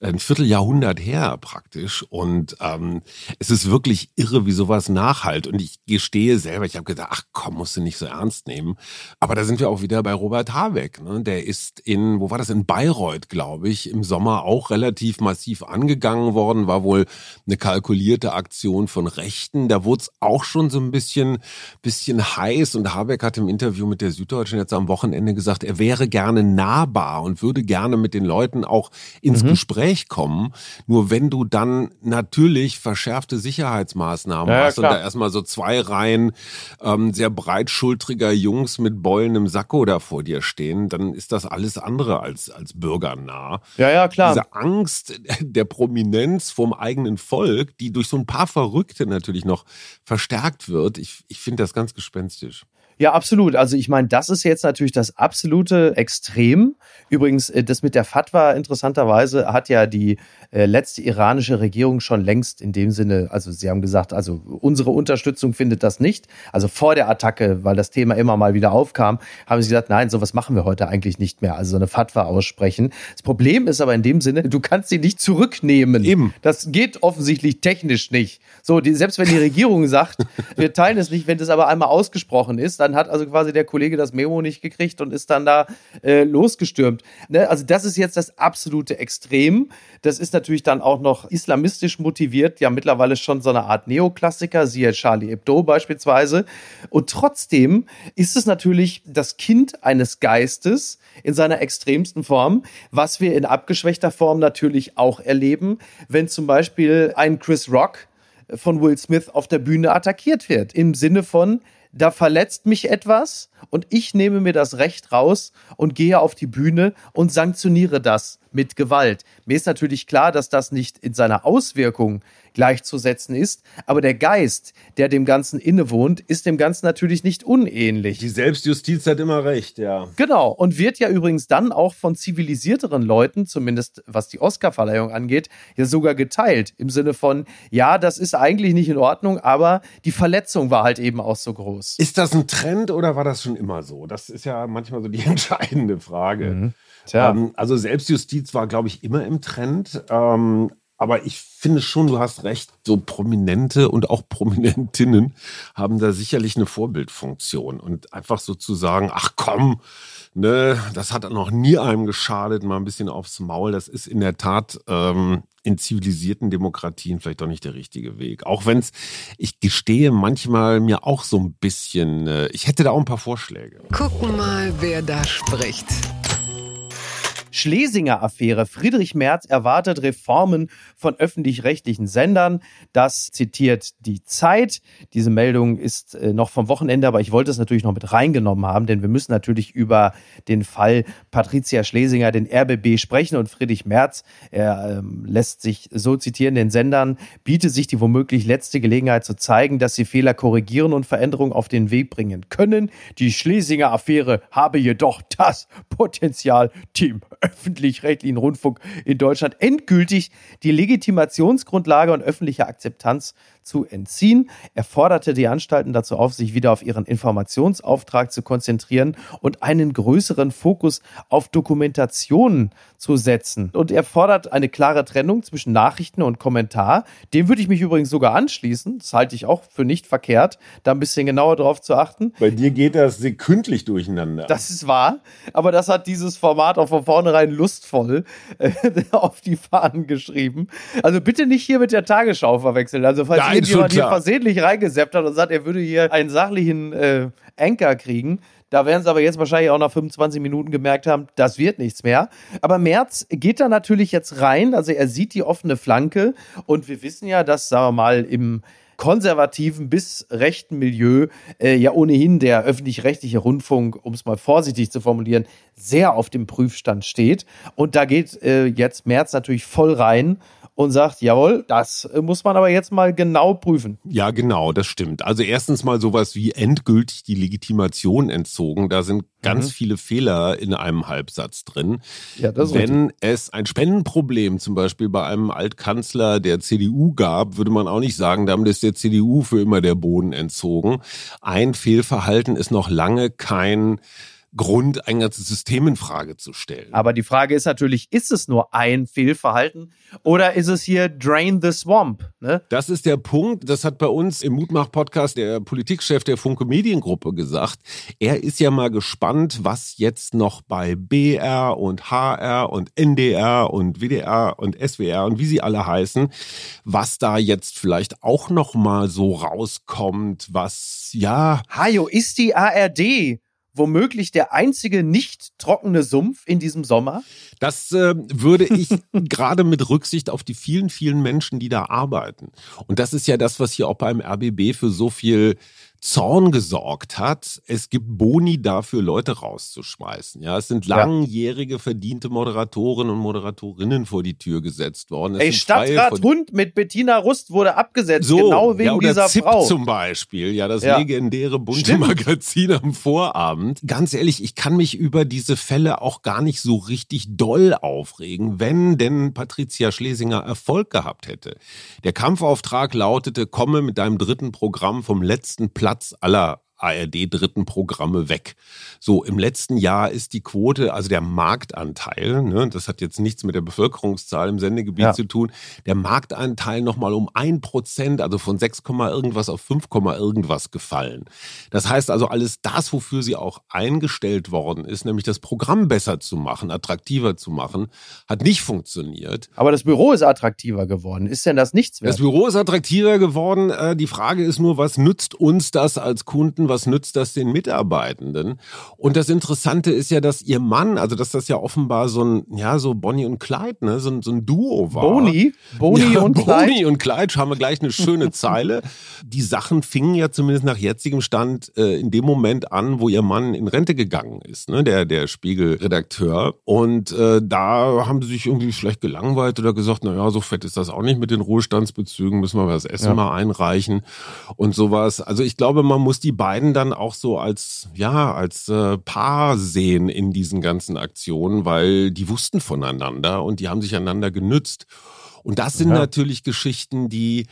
ein Vierteljahrhundert her praktisch. Und ähm, es ist wirklich irre, wie sowas nachhalt. Und ich gestehe selber, ich habe gedacht, ach komm, musst du nicht so ernst nehmen. Aber da sind wir auch wieder bei Robert Habeck. Ne? Der ist in, wo war das, in Bayreuth, glaube ich, im Sommer auch relativ massiv angegangen worden. War wohl eine kalkulierte Aktion von Rechten. Da wurde es auch schon so ein bisschen, bisschen heiß und Habeck hat im Interview mit der Süddeutschen jetzt am Wochenende gesagt, er wäre gerne nahbar und würde gerne mit den Leuten auch ins mhm. Gespräch kommen. Nur wenn du dann natürlich verschärfte Sicherheitsmaßnahmen ja, hast klar. und da erstmal so zwei Reihen ähm, sehr breitschultriger Jungs mit Beulen im Sakko da vor dir stehen, dann ist das alles andere als, als bürgernah. Ja, ja, klar. Diese Angst der Prominenz vom eigenen Volk, die durch so ein paar Verrückte natürlich noch verstärkt wird, ich, ich finde das ganz gespenstisch günstig. Ja, absolut. Also ich meine, das ist jetzt natürlich das absolute Extrem. Übrigens, äh, das mit der Fatwa interessanterweise hat ja die äh, letzte iranische Regierung schon längst in dem Sinne, also sie haben gesagt, also unsere Unterstützung findet das nicht. Also vor der Attacke, weil das Thema immer mal wieder aufkam, haben sie gesagt, nein, sowas machen wir heute eigentlich nicht mehr. Also so eine Fatwa aussprechen. Das Problem ist aber in dem Sinne, du kannst sie nicht zurücknehmen. Eben. Das geht offensichtlich technisch nicht. So, die, selbst wenn die Regierung sagt, wir teilen es nicht, wenn das aber einmal ausgesprochen ist, dann hat also quasi der Kollege das Memo nicht gekriegt und ist dann da äh, losgestürmt. Ne? Also das ist jetzt das absolute Extrem. Das ist natürlich dann auch noch islamistisch motiviert, ja mittlerweile schon so eine Art Neoklassiker, siehe Charlie Hebdo beispielsweise. Und trotzdem ist es natürlich das Kind eines Geistes in seiner extremsten Form, was wir in abgeschwächter Form natürlich auch erleben, wenn zum Beispiel ein Chris Rock von Will Smith auf der Bühne attackiert wird. Im Sinne von, da verletzt mich etwas und ich nehme mir das Recht raus und gehe auf die Bühne und sanktioniere das mit Gewalt. Mir ist natürlich klar, dass das nicht in seiner Auswirkung gleichzusetzen ist, aber der Geist, der dem Ganzen innewohnt, ist dem Ganzen natürlich nicht unähnlich. Die Selbstjustiz hat immer recht, ja. Genau, und wird ja übrigens dann auch von zivilisierteren Leuten, zumindest was die Oscarverleihung angeht, ja sogar geteilt. Im Sinne von, ja, das ist eigentlich nicht in Ordnung, aber die Verletzung war halt eben auch so groß. Ist das ein Trend oder war das schon immer so? Das ist ja manchmal so die entscheidende Frage. Mhm. Ähm, also Selbstjustiz war, glaube ich, immer im Trend. Ähm, aber ich finde schon, du hast recht, so Prominente und auch Prominentinnen haben da sicherlich eine Vorbildfunktion. Und einfach so zu sagen, ach komm, ne, das hat noch nie einem geschadet, mal ein bisschen aufs Maul, das ist in der Tat ähm, in zivilisierten Demokratien vielleicht doch nicht der richtige Weg. Auch wenn es, ich gestehe manchmal mir auch so ein bisschen, äh, ich hätte da auch ein paar Vorschläge. Gucken mal, wer da spricht. Schlesinger-Affäre. Friedrich Merz erwartet Reformen von öffentlich-rechtlichen Sendern. Das zitiert die Zeit. Diese Meldung ist äh, noch vom Wochenende, aber ich wollte es natürlich noch mit reingenommen haben, denn wir müssen natürlich über den Fall Patricia Schlesinger, den RBB sprechen und Friedrich Merz, er ähm, lässt sich so zitieren, den Sendern bietet sich die womöglich letzte Gelegenheit zu zeigen, dass sie Fehler korrigieren und Veränderungen auf den Weg bringen können. Die Schlesinger-Affäre habe jedoch das Potenzial, Team öffentlich-rechtlichen Rundfunk in Deutschland endgültig die Legitimationsgrundlage und öffentliche Akzeptanz zu entziehen. Er forderte die Anstalten dazu auf, sich wieder auf ihren Informationsauftrag zu konzentrieren und einen größeren Fokus auf Dokumentationen zu setzen. Und er fordert eine klare Trennung zwischen Nachrichten und Kommentar. Dem würde ich mich übrigens sogar anschließen. Das halte ich auch für nicht verkehrt, da ein bisschen genauer drauf zu achten. Bei dir geht das sekündlich durcheinander. Das ist wahr, aber das hat dieses Format auch von vornherein lustvoll äh, auf die Fahnen geschrieben. Also bitte nicht hier mit der Tagesschau verwechseln. Also falls Nein, jemand hier versehentlich reingeseppt hat und sagt, er würde hier einen sachlichen äh, Anker kriegen, da werden sie aber jetzt wahrscheinlich auch nach 25 Minuten gemerkt haben, das wird nichts mehr. Aber Merz geht da natürlich jetzt rein, also er sieht die offene Flanke. Und wir wissen ja, dass, sagen wir mal, im konservativen bis rechten Milieu äh, ja ohnehin der öffentlich-rechtliche Rundfunk, um es mal vorsichtig zu formulieren, sehr auf dem Prüfstand steht. Und da geht äh, jetzt Merz natürlich voll rein und sagt, jawohl, das muss man aber jetzt mal genau prüfen. Ja, genau, das stimmt. Also erstens mal sowas wie endgültig die Legitimation entzogen. Da sind ganz mhm. viele Fehler in einem Halbsatz drin. Ja, das Wenn richtig. es ein Spendenproblem zum Beispiel bei einem Altkanzler der CDU gab, würde man auch nicht sagen, damit ist der CDU für immer der Boden entzogen. Ein Fehlverhalten ist noch lange kein Grund, ein ganzes System in Frage zu stellen. Aber die Frage ist natürlich, ist es nur ein Fehlverhalten oder ist es hier Drain the Swamp? Ne? Das ist der Punkt. Das hat bei uns im Mutmach-Podcast der Politikchef der Funke Mediengruppe gesagt. Er ist ja mal gespannt, was jetzt noch bei BR und HR und NDR und WDR und SWR und wie sie alle heißen, was da jetzt vielleicht auch noch mal so rauskommt, was ja. Hajo, ist die ARD womöglich der einzige nicht trockene Sumpf in diesem Sommer? Das äh, würde ich gerade mit Rücksicht auf die vielen, vielen Menschen, die da arbeiten. Und das ist ja das, was hier auch beim RBB für so viel Zorn gesorgt hat. Es gibt Boni dafür, Leute rauszuschmeißen. Ja, es sind langjährige verdiente Moderatoren und Moderatorinnen vor die Tür gesetzt worden. Es Ey, Stadtrat Hund mit Bettina Rust wurde abgesetzt, so, genau wegen ja, oder dieser ZIP Frau. zum Beispiel, ja, das ja. legendäre bunte Stimmt. Magazin am Vorabend. Ganz ehrlich, ich kann mich über diese Fälle auch gar nicht so richtig doll aufregen, wenn denn Patricia Schlesinger Erfolg gehabt hätte. Der Kampfauftrag lautete, komme mit deinem dritten Programm vom letzten Platz Platz aller ARD-dritten Programme weg. So, im letzten Jahr ist die Quote, also der Marktanteil, ne, das hat jetzt nichts mit der Bevölkerungszahl im Sendegebiet ja. zu tun, der Marktanteil nochmal um ein Prozent, also von 6, irgendwas auf 5, irgendwas gefallen. Das heißt also, alles das, wofür sie auch eingestellt worden ist, nämlich das Programm besser zu machen, attraktiver zu machen, hat nicht funktioniert. Aber das Büro ist attraktiver geworden. Ist denn das nichts wert? Das Büro ist attraktiver geworden. Äh, die Frage ist nur, was nützt uns das als Kunden? Was nützt das den Mitarbeitenden? Und das Interessante ist ja, dass ihr Mann, also dass das ja offenbar so ein, ja, so Bonnie und Clyde, ne, so, ein, so ein Duo war. Boni? Boni ja, und Clyde? Boni und Clyde, haben wir gleich eine schöne Zeile. Die Sachen fingen ja zumindest nach jetzigem Stand äh, in dem Moment an, wo ihr Mann in Rente gegangen ist, ne, der, der Spiegelredakteur. Und äh, da haben sie sich irgendwie vielleicht gelangweilt oder gesagt, naja, so fett ist das auch nicht mit den Ruhestandsbezügen, müssen wir das Essen Ja. mal einreichen und sowas. Also ich glaube, man muss die beiden dann auch so als, ja, als äh, Paar sehen in diesen ganzen Aktionen, weil die wussten voneinander und die haben sich einander genützt. Und das sind Ja. natürlich Geschichten, die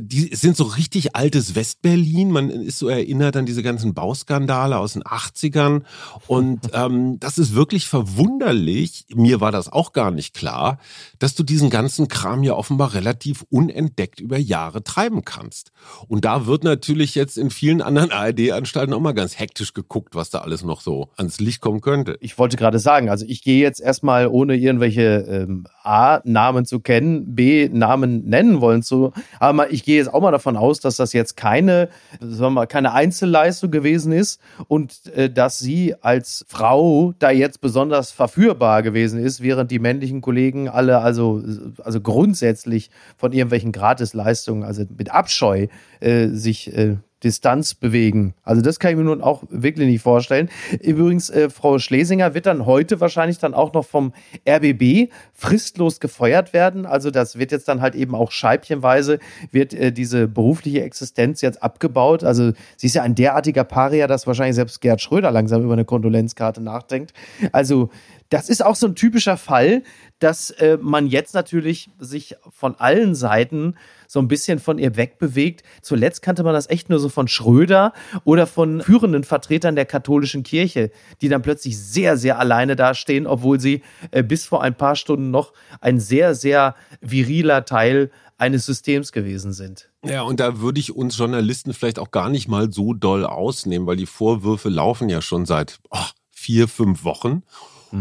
Die sind so richtig altes Westberlin. Man ist so erinnert an diese ganzen Bauskandale aus den 80ern. Und ähm, das ist wirklich verwunderlich. Mir war das auch gar nicht klar, dass du diesen ganzen Kram ja offenbar relativ unentdeckt über Jahre treiben kannst. Und da wird natürlich jetzt in vielen anderen ARD-Anstalten auch mal ganz hektisch geguckt, was da alles noch so ans Licht kommen könnte. Ich wollte gerade sagen, also ich gehe jetzt erstmal ohne irgendwelche ähm, A, Namen zu kennen, B, Namen nennen wollen zu, aber ich gehe jetzt auch mal davon aus, dass das jetzt keine, sagen wir mal, keine Einzelleistung gewesen ist und äh, dass sie als Frau da jetzt besonders verführbar gewesen ist, während die männlichen Kollegen alle also, also grundsätzlich von irgendwelchen Gratisleistungen, also mit Abscheu äh, sich äh, Distanz bewegen. Also das kann ich mir nun auch wirklich nicht vorstellen. Übrigens, äh, Frau Schlesinger wird dann heute wahrscheinlich dann auch noch vom RBB fristlos gefeuert werden. Also das wird jetzt dann halt eben auch scheibchenweise, wird äh, diese berufliche Existenz jetzt abgebaut. Also sie ist ja ein derartiger Paria, dass wahrscheinlich selbst Gerd Schröder langsam über eine Kondolenzkarte nachdenkt. Also das ist auch so ein typischer Fall, dass äh, man jetzt natürlich sich von allen Seiten so ein bisschen von ihr wegbewegt. Zuletzt kannte man das echt nur so von Schröder oder von führenden Vertretern der katholischen Kirche, die dann plötzlich sehr, sehr alleine dastehen, obwohl sie äh, bis vor ein paar Stunden noch ein sehr, sehr viriler Teil eines Systems gewesen sind. Ja, und da würde ich uns Journalisten vielleicht auch gar nicht mal so doll ausnehmen, weil die Vorwürfe laufen ja schon seit oh, vier, fünf Wochen.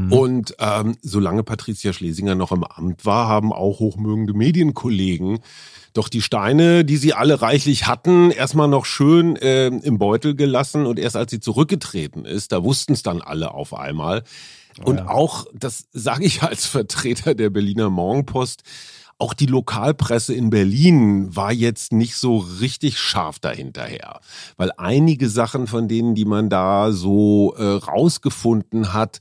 Und ähm, solange Patricia Schlesinger noch im Amt war, haben auch hochmögende Medienkollegen doch die Steine, die sie alle reichlich hatten, erstmal noch schön äh, im Beutel gelassen. Und erst als sie zurückgetreten ist, da wussten es dann alle auf einmal. Und ja. auch, das sage ich als Vertreter der Berliner Morgenpost, auch die Lokalpresse in Berlin war jetzt nicht so richtig scharf dahinterher, weil einige Sachen von denen, die man da so äh, rausgefunden hat,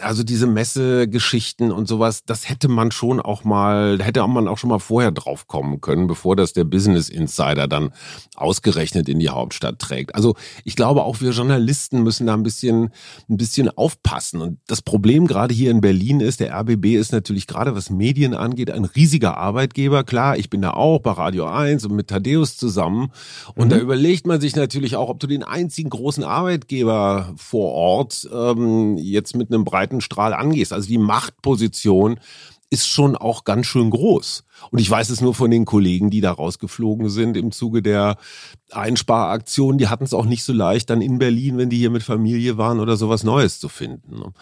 also diese Messegeschichten und sowas, das hätte man schon auch mal, da hätte man auch schon mal vorher drauf kommen können, bevor das der Business Insider dann ausgerechnet in die Hauptstadt trägt. Also ich glaube auch wir Journalisten müssen da ein bisschen, ein bisschen aufpassen. Und das Problem gerade hier in Berlin ist, der RBB ist natürlich gerade was Medien angeht, ein riesiger Arbeitgeber. Klar, ich bin da auch bei Radio 1 und mit Thaddeus zusammen. Und Mhm. da überlegt man sich natürlich auch, ob du den einzigen großen Arbeitgeber vor Ort ähm, jetzt mit einem breiten Strahl angehst. Also die Machtposition ist schon auch ganz schön groß. Und ich weiß es nur von den Kollegen, die da rausgeflogen sind im Zuge der Einsparaktion. Die hatten es auch nicht so leicht, dann in Berlin, wenn die hier mit Familie waren oder sowas Neues zu finden. ne?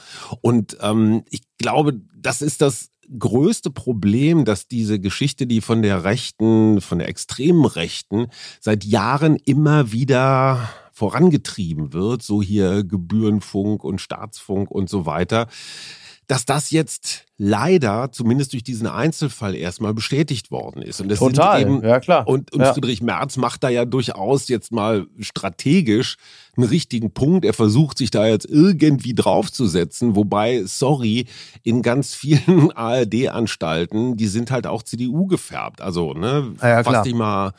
Und ähm, ich glaube, das ist das größte Problem, dass diese Geschichte, die von der Rechten, von der extremen Rechten seit Jahren immer wieder vorangetrieben wird, so hier Gebührenfunk und Staatsfunk und so weiter, dass das jetzt leider, zumindest durch diesen Einzelfall erstmal bestätigt worden ist. Und das Total, sind eben, ja klar. Und, und Ja. Friedrich Merz macht da ja durchaus jetzt mal strategisch einen richtigen Punkt. Er versucht sich da jetzt irgendwie draufzusetzen, wobei, sorry, in ganz vielen ARD-Anstalten, die sind halt auch CDU gefärbt. Also, ne, Ja, ja, fass dich mal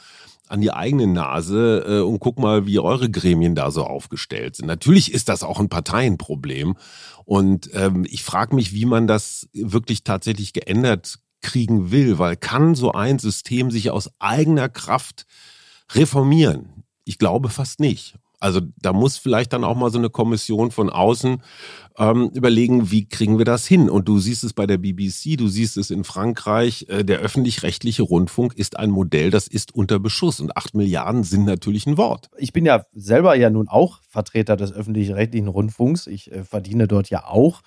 an die eigene Nase äh, und guck mal, wie eure Gremien da so aufgestellt sind. Natürlich ist das auch ein Parteienproblem. Und ähm, ich frage mich, wie man das wirklich tatsächlich geändert kriegen will, weil kann so ein System sich aus eigener Kraft reformieren? Ich glaube fast nicht. Also da muss vielleicht dann auch mal so eine Kommission von außen ähm, überlegen, wie kriegen wir das hin? Und du siehst es bei der BBC, du siehst es in Frankreich. Äh, der öffentlich-rechtliche Rundfunk ist ein Modell, das ist unter Beschuss. Und acht Milliarden sind natürlich ein Wort. ich bin ja selber ja nun auch Vertreter des öffentlich-rechtlichen Rundfunks. Ich äh, verdiene dort ja auch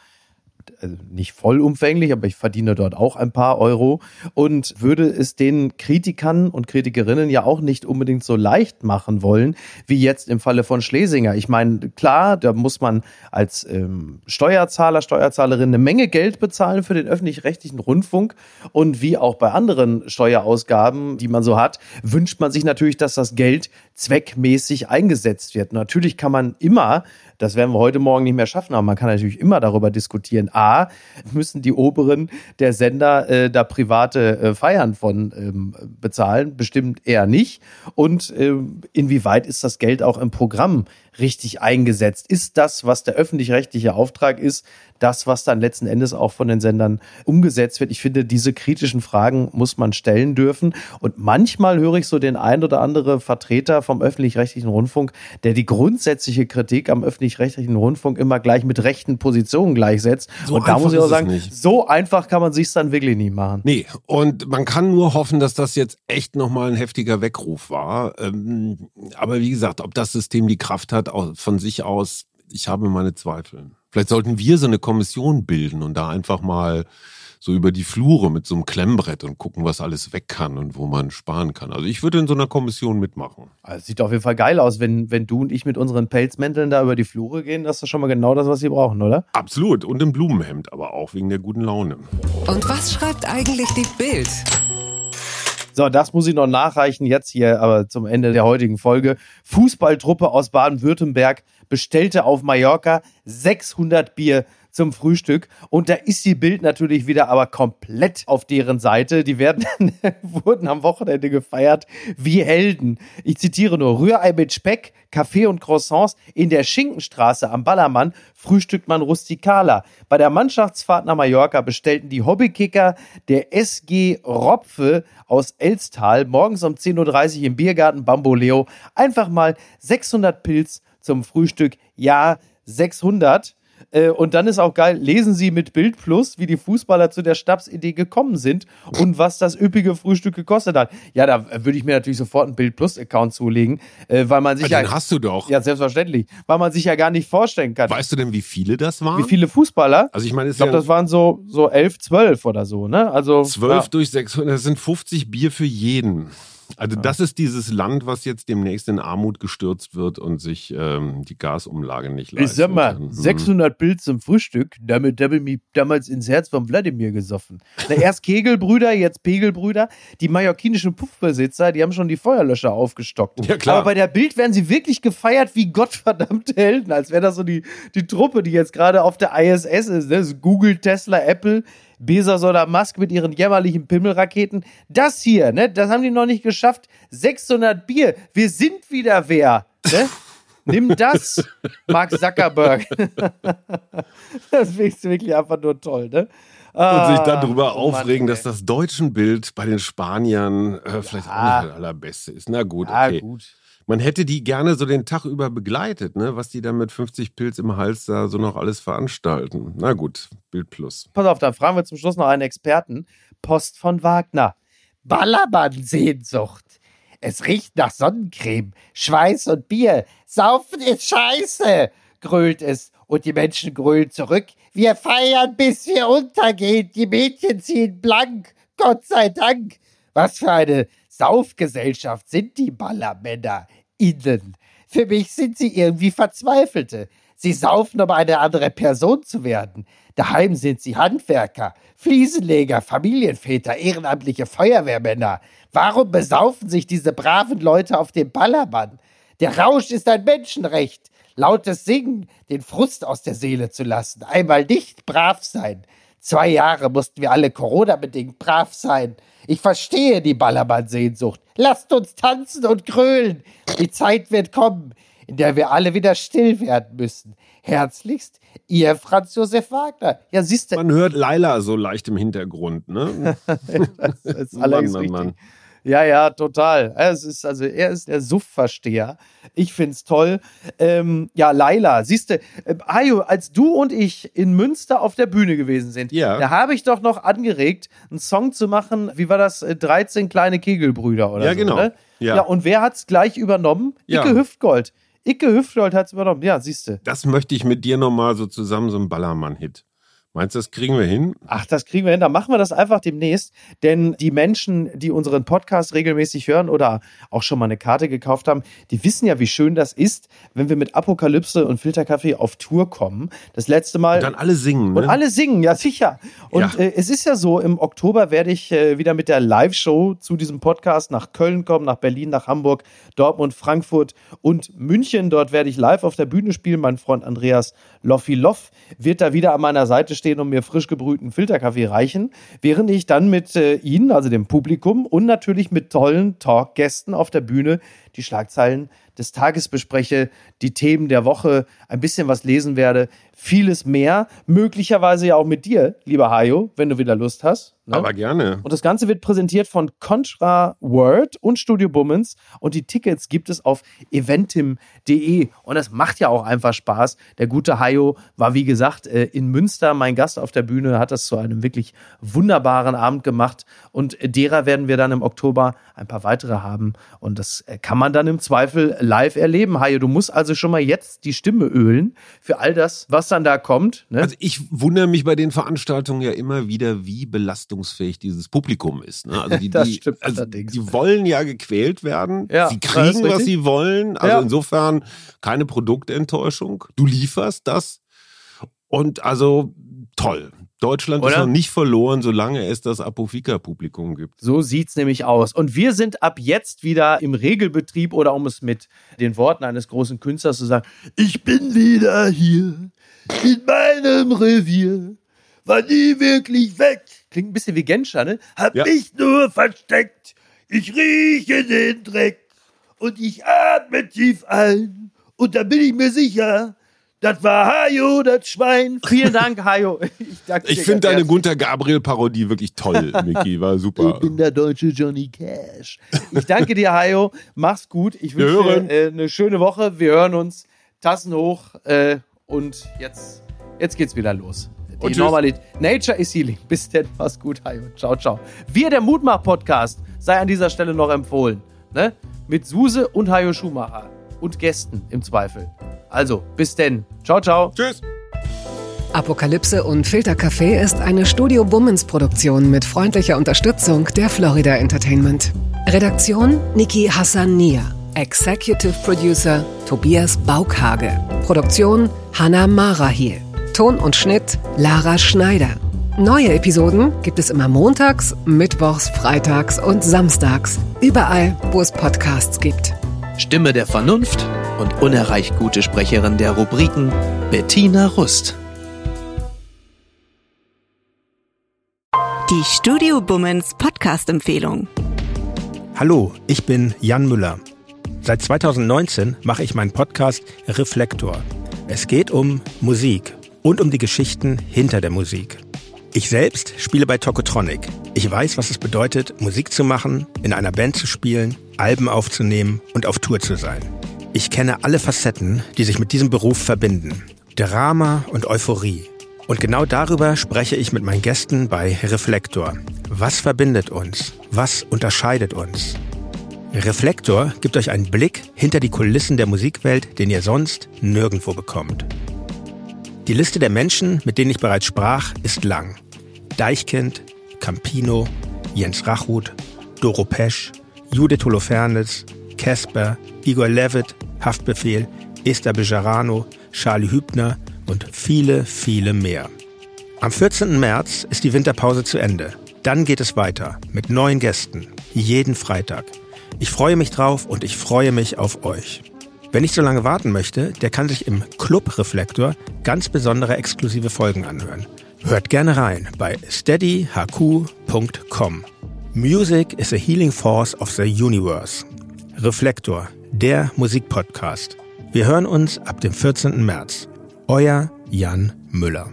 also nicht vollumfänglich, aber ich verdiene dort auch ein paar Euro und würde es den Kritikern und Kritikerinnen ja auch nicht unbedingt so leicht machen wollen, wie jetzt im Falle von Schlesinger. Ich meine, klar, da muss man als ähm, Steuerzahler, Steuerzahlerin eine Menge Geld bezahlen für den öffentlich-rechtlichen Rundfunk und wie auch bei anderen Steuerausgaben, die man so hat, wünscht man sich natürlich, dass das Geld zweckmäßig eingesetzt wird. Natürlich kann man immer das werden wir heute Morgen nicht mehr schaffen, aber man kann natürlich immer darüber diskutieren. A, müssen die Oberen der Sender äh, da private äh, Feiern von ähm, bezahlen? Bestimmt eher nicht. Und äh, inwieweit ist das Geld auch im Programm richtig eingesetzt? Ist das, was der öffentlich-rechtliche Auftrag ist, das, was dann letzten Endes auch von den Sendern umgesetzt wird? Ich finde, diese kritischen Fragen muss man stellen dürfen. Und manchmal höre ich so den ein oder andere Vertreter vom öffentlich-rechtlichen Rundfunk, der die grundsätzliche Kritik am öffentlich-rechtlichen Rundfunk immer gleich mit rechten Positionen gleichsetzt. So und da muss ich auch sagen, so einfach kann man sich dann wirklich nie machen. Nee, und man kann nur hoffen, dass das jetzt echt nochmal ein heftiger Weckruf war. Ähm, aber wie gesagt, ob das System die Kraft hat, von sich aus, ich habe meine Zweifel. Vielleicht sollten wir so eine Kommission bilden und da einfach mal so über die Flure mit so einem Klemmbrett und gucken, was alles weg kann und wo man sparen kann. Also ich würde in so einer Kommission mitmachen. Also sieht auf jeden Fall geil aus, wenn, wenn du und ich mit unseren Pelzmänteln da über die Flure gehen. Das ist schon mal genau das, was sie brauchen, oder? Absolut. Und im Blumenhemd, aber auch wegen der guten Laune. Und was schreibt eigentlich die Bild? So, das muss ich noch nachreichen jetzt hier, aber zum Ende der heutigen Folge. Fußballtruppe aus Baden-Württemberg bestellte auf Mallorca 600 Bier zum Frühstück. Und da ist die Bild natürlich wieder aber komplett auf deren Seite. Die werden, wurden am Wochenende gefeiert wie Helden. Ich zitiere nur, Rührei mit Speck, Kaffee und Croissants in der Schinkenstraße am Ballermann frühstückt man rustikaler. Bei der Mannschaftsfahrt nach Mallorca bestellten die Hobbykicker der SG Ropfe aus Elstal morgens um 10.30 Uhr im Biergarten Bamboleo einfach mal 600 Pilz zum Frühstück. Ja, 600. Äh, und dann ist auch geil, lesen Sie mit Bild Plus, wie die Fußballer zu der Stabsidee gekommen sind und was das üppige Frühstück gekostet hat. Ja, da würde ich mir natürlich sofort einen Bild Plus Account zulegen, äh, weil man sich ja. Den hast du doch. Ja, selbstverständlich. Weil man sich ja gar nicht vorstellen kann. Weißt du denn, wie viele das waren? Wie viele Fußballer? Also ich meine, ich glaube, ja das waren so, so elf, zwölf oder so, ne? Also. Zwölf ja. durch 600, das sind 50 Bier für jeden. Also das ist dieses Land, was jetzt demnächst in Armut gestürzt wird und sich ähm, die Gasumlage nicht leistet. Ich sag mal, kann. 600 hm. Bild zum Frühstück, damit habe ich mich damals ins Herz von Wladimir gesoffen. Na, erst Kegelbrüder, jetzt Pegelbrüder. Die mallorquinischen Puffbesitzer, die haben schon die Feuerlöscher aufgestockt. Ja, klar. Aber bei der Bild werden sie wirklich gefeiert wie gottverdammte Helden, als wäre das so die, die Truppe, die jetzt gerade auf der ISS ist. Ne? Google, Tesla, Apple Bezos oder Musk mit ihren jämmerlichen Pimmelraketen. Das hier, ne, das haben die noch nicht geschafft. 600 Bier. Wir sind wieder wer, ne? Nimm das, Mark Zuckerberg. das finde wirklich einfach nur toll, ne? und sich dann darüber ah, oh aufregen, Mann, dass das deutschen Bild bei den Spaniern äh, vielleicht ja. auch nicht das allerbeste ist. Na gut, okay. Ja, gut. Man hätte die gerne so den Tag über begleitet, ne? was die dann mit 50 Pilz im Hals da so noch alles veranstalten. Na gut, Bild Plus. Pass auf, dann fragen wir zum Schluss noch einen Experten. Post von Wagner. Ballermann-Sehnsucht. Es riecht nach Sonnencreme, Schweiß und Bier. Saufen ist scheiße, grölt es. Und die Menschen grölen zurück. Wir feiern, bis wir untergehen. Die Mädchen ziehen blank. Gott sei Dank. Was für eine Saufgesellschaft sind die Ballermänner innen. Für mich sind sie irgendwie Verzweifelte. Sie saufen, um eine andere Person zu werden. Daheim sind sie Handwerker, Fliesenleger, Familienväter, ehrenamtliche Feuerwehrmänner. Warum besaufen sich diese braven Leute auf dem Ballermann? Der Rausch ist ein Menschenrecht. Lautes Singen, den Frust aus der Seele zu lassen. Einmal nicht brav sein. Zwei Jahre mussten wir alle Corona-bedingt brav sein. Ich verstehe die Ballermann-Sehnsucht. Lasst uns tanzen und grölen. Die Zeit wird kommen, in der wir alle wieder still werden müssen. Herzlichst, Ihr Franz Josef Wagner. Ja, siehst du. Man hört Laila so leicht im Hintergrund, ne? das ist allerdings Mann, Mann, Mann. Ja, ja, total. Es ist, also er ist der Suff-Versteher. Ich find's toll. Ähm, ja, Laila, siehst du, äh, Hajo, als du und ich in Münster auf der Bühne gewesen sind, ja. da habe ich doch noch angeregt, einen Song zu machen, wie war das, 13 äh, kleine Kegelbrüder oder ja, so. Genau. Ne? Ja, ja. Und wer hat's gleich übernommen? Ja. Icke Hüftgold. Icke Hüftgold hat's übernommen. Ja, siehst du. Das möchte ich mit dir nochmal so zusammen, so ein Ballermann-Hit Meinst du, das kriegen wir hin? Ach, das kriegen wir hin. Dann machen wir das einfach demnächst. Denn die Menschen, die unseren Podcast regelmäßig hören oder auch schon mal eine Karte gekauft haben, die wissen ja, wie schön das ist, wenn wir mit Apokalypse und Filterkaffee auf Tour kommen. Das letzte Mal. Und dann alle singen. Ne? Und alle singen, ja sicher. Und ja. Äh, es ist ja so, im Oktober werde ich äh, wieder mit der Live-Show zu diesem Podcast nach Köln kommen, nach Berlin, nach Hamburg, Dortmund, Frankfurt und München. Dort werde ich live auf der Bühne spielen. Mein Freund Andreas Loffi Loff wird da wieder an meiner Seite stehen und mir frisch gebrühten Filterkaffee reichen, während ich dann mit äh, Ihnen, also dem Publikum und natürlich mit tollen Talkgästen auf der Bühne die Schlagzeilen des Tages bespreche, die Themen der Woche, ein bisschen was lesen werde, vieles mehr, möglicherweise ja auch mit dir, lieber Hajo, wenn du wieder Lust hast. Ne? Aber gerne. Und das Ganze wird präsentiert von Contra World und Studio Bummens und die Tickets gibt es auf eventim.de und das macht ja auch einfach Spaß. Der gute Hajo war wie gesagt äh, in Münster mein Gast auf der Bühne, hat das zu einem wirklich wunderbaren Abend gemacht und derer werden wir dann im Oktober ein paar weitere haben und das äh, kann man dann im Zweifel live erleben. Hajo, du musst also schon mal jetzt die Stimme ölen für all das, was dann da kommt. Ne? Also ich wundere mich bei den Veranstaltungen ja immer wieder, wie belastungsfähig dieses Publikum ist. Ne? Also die, das die, stimmt also die wollen ja gequält werden. Ja, sie kriegen, was sie wollen. Also ja. insofern keine Produktenttäuschung. Du lieferst das. Und also toll. Deutschland Oder? ist noch nicht verloren, solange es das Apofika-Publikum gibt. So sieht's nämlich aus. Und wir sind ab jetzt wieder im Regelbetrieb oder um es mit den Worten eines großen Künstlers zu sagen, ich bin wieder hier in meinem Revier, war nie wirklich weg. Klingt ein bisschen wie Genscher, ne? Hab ja. mich nur versteckt, ich rieche den Dreck und ich atme tief ein und da bin ich mir sicher, das war Hajo, das Schwein. Vielen Dank, Hajo. Ich, ich finde deine Gunther Gabriel-Parodie wirklich toll, Miki. War super. Ich bin der deutsche Johnny Cash. Ich danke dir, Hajo. Mach's gut. Ich wünsche dir äh, eine schöne Woche. Wir hören uns. Tassen hoch. Äh, und jetzt, jetzt geht's wieder los. Die und Normalität. Nature is Healing. Bis denn. Mach's gut, Hajo. Ciao, ciao. Wir, der Mutmach-Podcast, sei an dieser Stelle noch empfohlen. Ne? Mit Suse und Hajo Schumacher. Und Gästen im Zweifel. Also, bis denn. Ciao, ciao. Tschüss. Apokalypse und Filtercafé ist eine Studio Bummens Produktion mit freundlicher Unterstützung der Florida Entertainment. Redaktion Niki Hassania. Executive Producer Tobias Baukhage. Produktion Hanna Marahiel. Ton und Schnitt Lara Schneider. Neue Episoden gibt es immer montags, mittwochs, freitags und samstags. Überall, wo es Podcasts gibt. Stimme der Vernunft und unerreicht gute Sprecherin der Rubriken Bettina Rust. Die Studio Bummens Podcast-Empfehlung. Hallo, ich bin Jan Müller. Seit 2019 mache ich meinen Podcast Reflektor. Es geht um Musik und um die Geschichten hinter der Musik. Ich selbst spiele bei Tokotronic. Ich weiß, was es bedeutet, Musik zu machen, in einer Band zu spielen, Alben aufzunehmen und auf Tour zu sein. Ich kenne alle Facetten, die sich mit diesem Beruf verbinden. Drama und Euphorie. Und genau darüber spreche ich mit meinen Gästen bei Reflektor. Was verbindet uns? Was unterscheidet uns? Reflektor gibt euch einen Blick hinter die Kulissen der Musikwelt, den ihr sonst nirgendwo bekommt. Die Liste der Menschen, mit denen ich bereits sprach, ist lang. Deichkind, Campino, Jens Rachut, Doro Pesch, Judith Holofernes, Casper, Igor Levitt, Haftbefehl, Esther Bejarano, Charlie Hübner und viele, viele mehr. Am 14. März ist die Winterpause zu Ende. Dann geht es weiter mit neuen Gästen, jeden Freitag. Ich freue mich drauf und ich freue mich auf euch. Wer nicht so lange warten möchte, der kann sich im Club Reflektor ganz besondere exklusive Folgen anhören. Hört gerne rein bei steadyhq.com. Music is a healing force of the universe. Reflektor, der Musikpodcast. Wir hören uns ab dem 14. März. Euer Jan Müller.